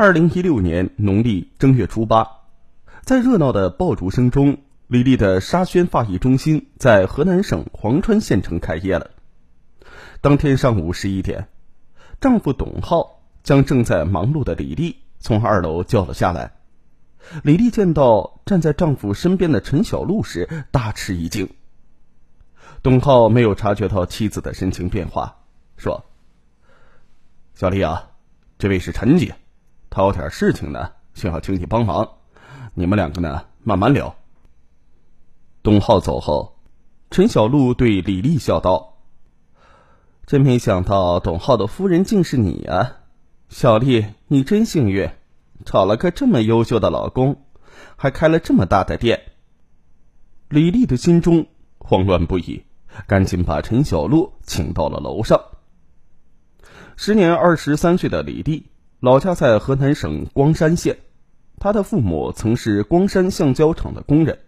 二零一六年农历正月初八，在热闹的爆竹声中，李丽的沙宣发艺中心在河南省潢川县城开业了。当天上午十一点，丈夫董浩将正在忙碌的李丽从二楼叫了下来。李丽见到站在丈夫身边的陈小璐时，大吃一惊。董浩没有察觉到妻子的神情变化，说：“小丽啊，这位是陈姐，他有点事情呢，需要请你帮忙。你们两个呢，慢慢聊。”董浩走后，陈小璐对李丽笑道：“真没想到董浩的夫人竟是你啊，小丽，你真幸运。”找了个这么优秀的老公，还开了这么大的店。李丽的心中慌乱不已，赶紧把陈小璐请到了楼上。时年二十三岁的李丽，老家在河南省光山县，他的父母曾是光山橡胶厂的工人。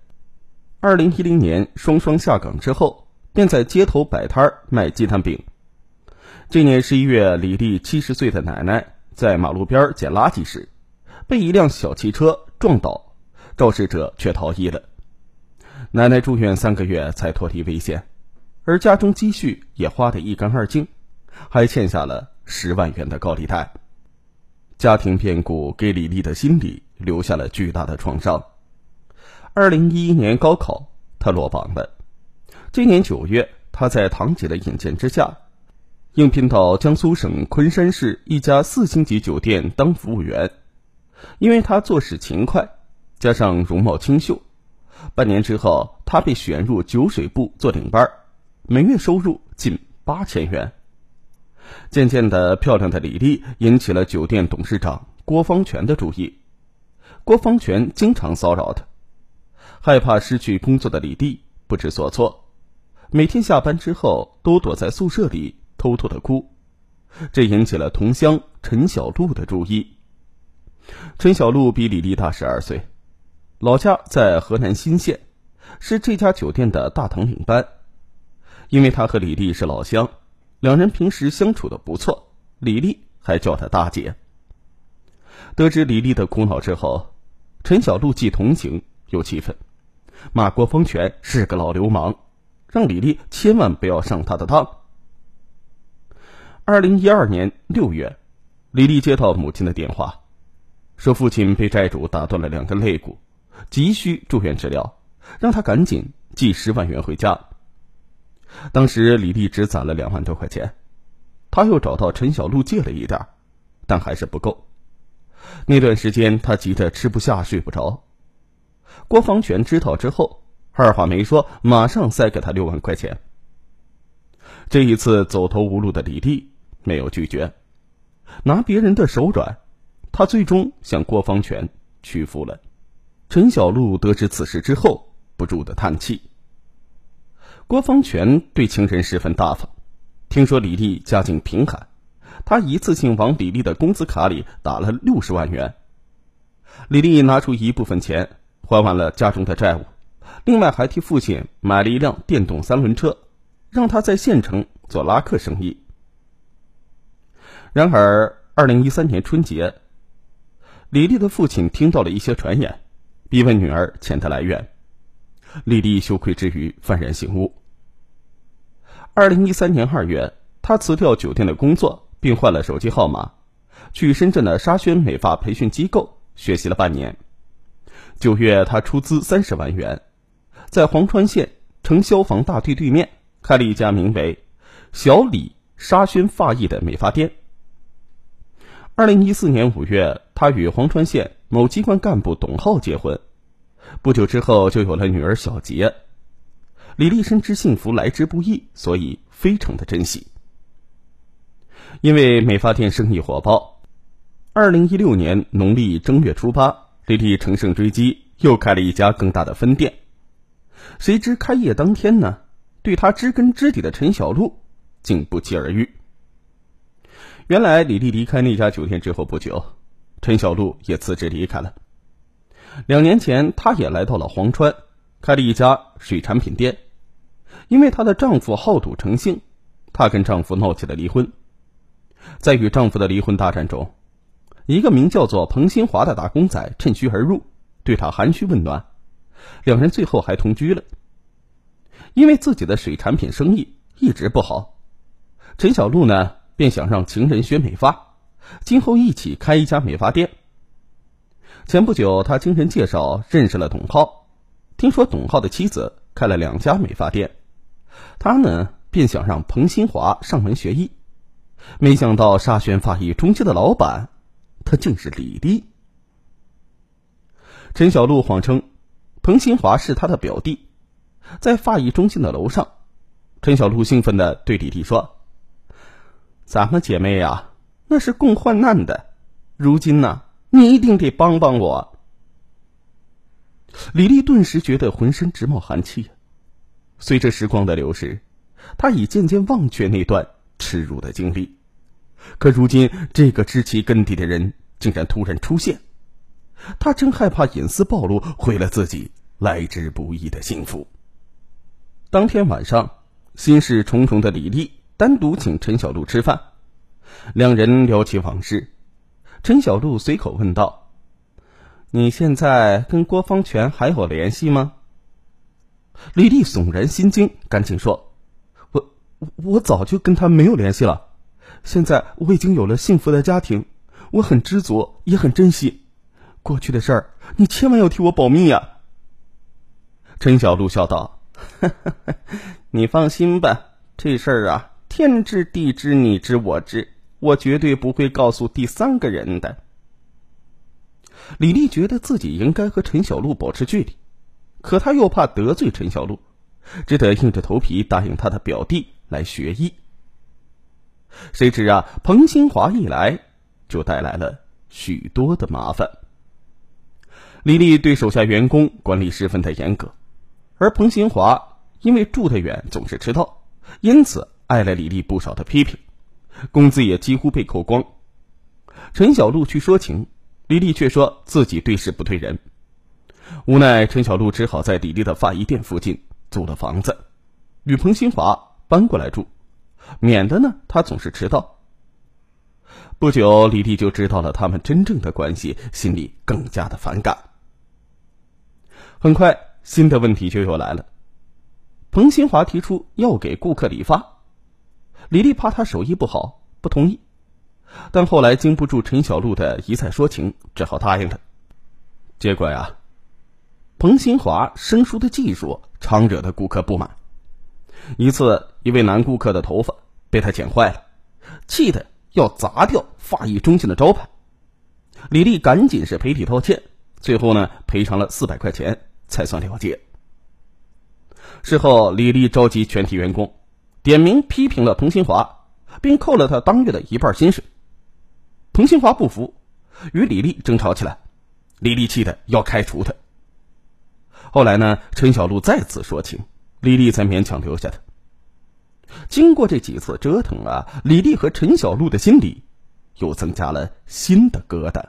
二零一零年，双双下岗之后，便在街头摆摊卖鸡蛋饼。这年十一月，李丽七十岁的奶奶在马路边捡垃圾时。被一辆小汽车撞倒，肇事者却逃逸了。奶奶住院三个月才脱离危险，而家中积蓄也花得一干二净，还欠下了十万元的高利贷。家庭变故给李丽的心理留下了巨大的创伤。二零一一年高考，她落榜了。今年九月，她在堂姐的引荐之下，应聘到江苏省昆山市一家四星级酒店当服务员。因为他做事勤快，加上容貌清秀，半年之后，他被选入酒水部做领班，每月收入近八千元。渐渐的，漂亮的李丽引起了酒店董事长郭方全的注意。郭方全经常骚扰她，害怕失去工作的李丽不知所措，每天下班之后都躲在宿舍里偷偷的哭，这引起了同乡陈小璐的注意。陈小璐比李丽大十二岁，老家在河南新县，是这家酒店的大堂领班。因为他和李丽是老乡，两人平时相处的不错，李丽还叫他大姐。得知李丽的苦恼之后，陈小璐既同情又气愤，骂郭峰全是个老流氓，让李丽千万不要上他的当。二零一二年六月，李丽接到母亲的电话。说父亲被债主打断了两根肋骨，急需住院治疗，让他赶紧寄十万元回家。当时李丽只攒了两万多块钱，他又找到陈小璐借了一点，但还是不够。那段时间他急得吃不下睡不着。郭方全知道之后，二话没说，马上塞给他六万块钱。这一次走投无路的李丽没有拒绝，拿别人的手软。他最终向郭方全屈服了。陈小璐得知此事之后，不住的叹气。郭方全对情人十分大方，听说李丽家境贫寒，他一次性往李丽的工资卡里打了六十万元。李丽拿出一部分钱还完了家中的债务，另外还替父亲买了一辆电动三轮车，让他在县城做拉客生意。然而，二零一三年春节。李丽的父亲听到了一些传言，逼问女儿钱的来源。李丽羞愧之余幡然醒悟。二零一三年二月，她辞掉酒店的工作，并换了手机号码，去深圳的沙宣美发培训机构学习了半年。九月，她出资三十万元，在黄川县城消防大队对面开了一家名为“小李沙宣发艺”的美发店。二零一四年五月，他与黄川县某机关干部董浩结婚，不久之后就有了女儿小杰。李丽深知幸福来之不易，所以非常的珍惜。因为美发店生意火爆，二零一六年农历正月初八，李丽乘胜追击，又开了一家更大的分店。谁知开业当天呢，对他知根知底的陈小璐竟不期而遇。原来李丽离开那家酒店之后不久，陈小璐也辞职离开了。两年前，她也来到了黄川，开了一家水产品店。因为她的丈夫好赌成性，她跟丈夫闹起了离婚。在与丈夫的离婚大战中，一个名叫做彭新华的打工仔趁虚而入，对她寒暄问暖，两人最后还同居了。因为自己的水产品生意一直不好，陈小璐呢便想让情人学美发，今后一起开一家美发店。前不久，他经人介绍认识了董浩，听说董浩的妻子开了两家美发店，他呢便想让彭新华上门学艺，没想到沙宣发艺中心的老板，他竟是李丽。陈小璐谎称彭新华是他的表弟。在发艺中心的楼上，陈小璐兴奋的对李丽说：“咱们姐妹呀，那是共患难的。如今呢，你一定得帮帮我。”李丽顿时觉得浑身直冒寒气。随着时光的流逝，她已渐渐忘却那段耻辱的经历。可如今，这个知其根底的人竟然突然出现，她真害怕隐私暴露，毁了自己来之不易的幸福。当天晚上，心事重重的李丽单独请陈小璐吃饭，两人聊起往事。陈小璐随口问道：“你现在跟郭方权还有联系吗？”李丽悚然心惊，赶紧说：“我我早就跟他没有联系了。现在我已经有了幸福的家庭，我很知足，也很珍惜。过去的事儿，你千万要替我保密呀。”陈小璐笑道。你放心吧，这事儿啊，天知地知，你知我知，我绝对不会告诉第三个人的。李丽觉得自己应该和陈小璐保持距离，可她又怕得罪陈小璐，只得硬着头皮答应他的表弟来学医。谁知啊，彭新华一来，就带来了许多的麻烦。李丽对手下员工管理十分的严格。而彭新华因为住得远，总是迟到，因此挨了李丽不少的批评，工资也几乎被扣光。陈小璐去说情，李丽却说自己对事不对人。无奈陈小璐只好在李丽的发衣店附近租了房子，与彭新华搬过来住，免得呢他总是迟到。不久，李丽就知道了他们真正的关系，心里更加的反感。很快。新的问题就又来了。彭新华提出要给顾客理发，李丽怕他手艺不好，不同意。但后来经不住陈小璐的一再说情，只好答应了。结果呀，彭新华生疏的技术常惹得顾客不满。一次，一位男顾客的头发被他剪坏了，气得要砸掉发艺中心的招牌。李丽赶紧是赔礼道歉，最后呢赔偿了四百块钱。才算了结。事后，李丽召集全体员工，点名批评了彭新华，并扣了他当月的一半薪水。彭新华不服，与李丽争吵起来，李丽气得要开除他。后来呢，陈小璐再次说情，李丽才勉强留下他。经过这几次折腾啊，李丽和陈小璐的心里又增加了新的疙瘩。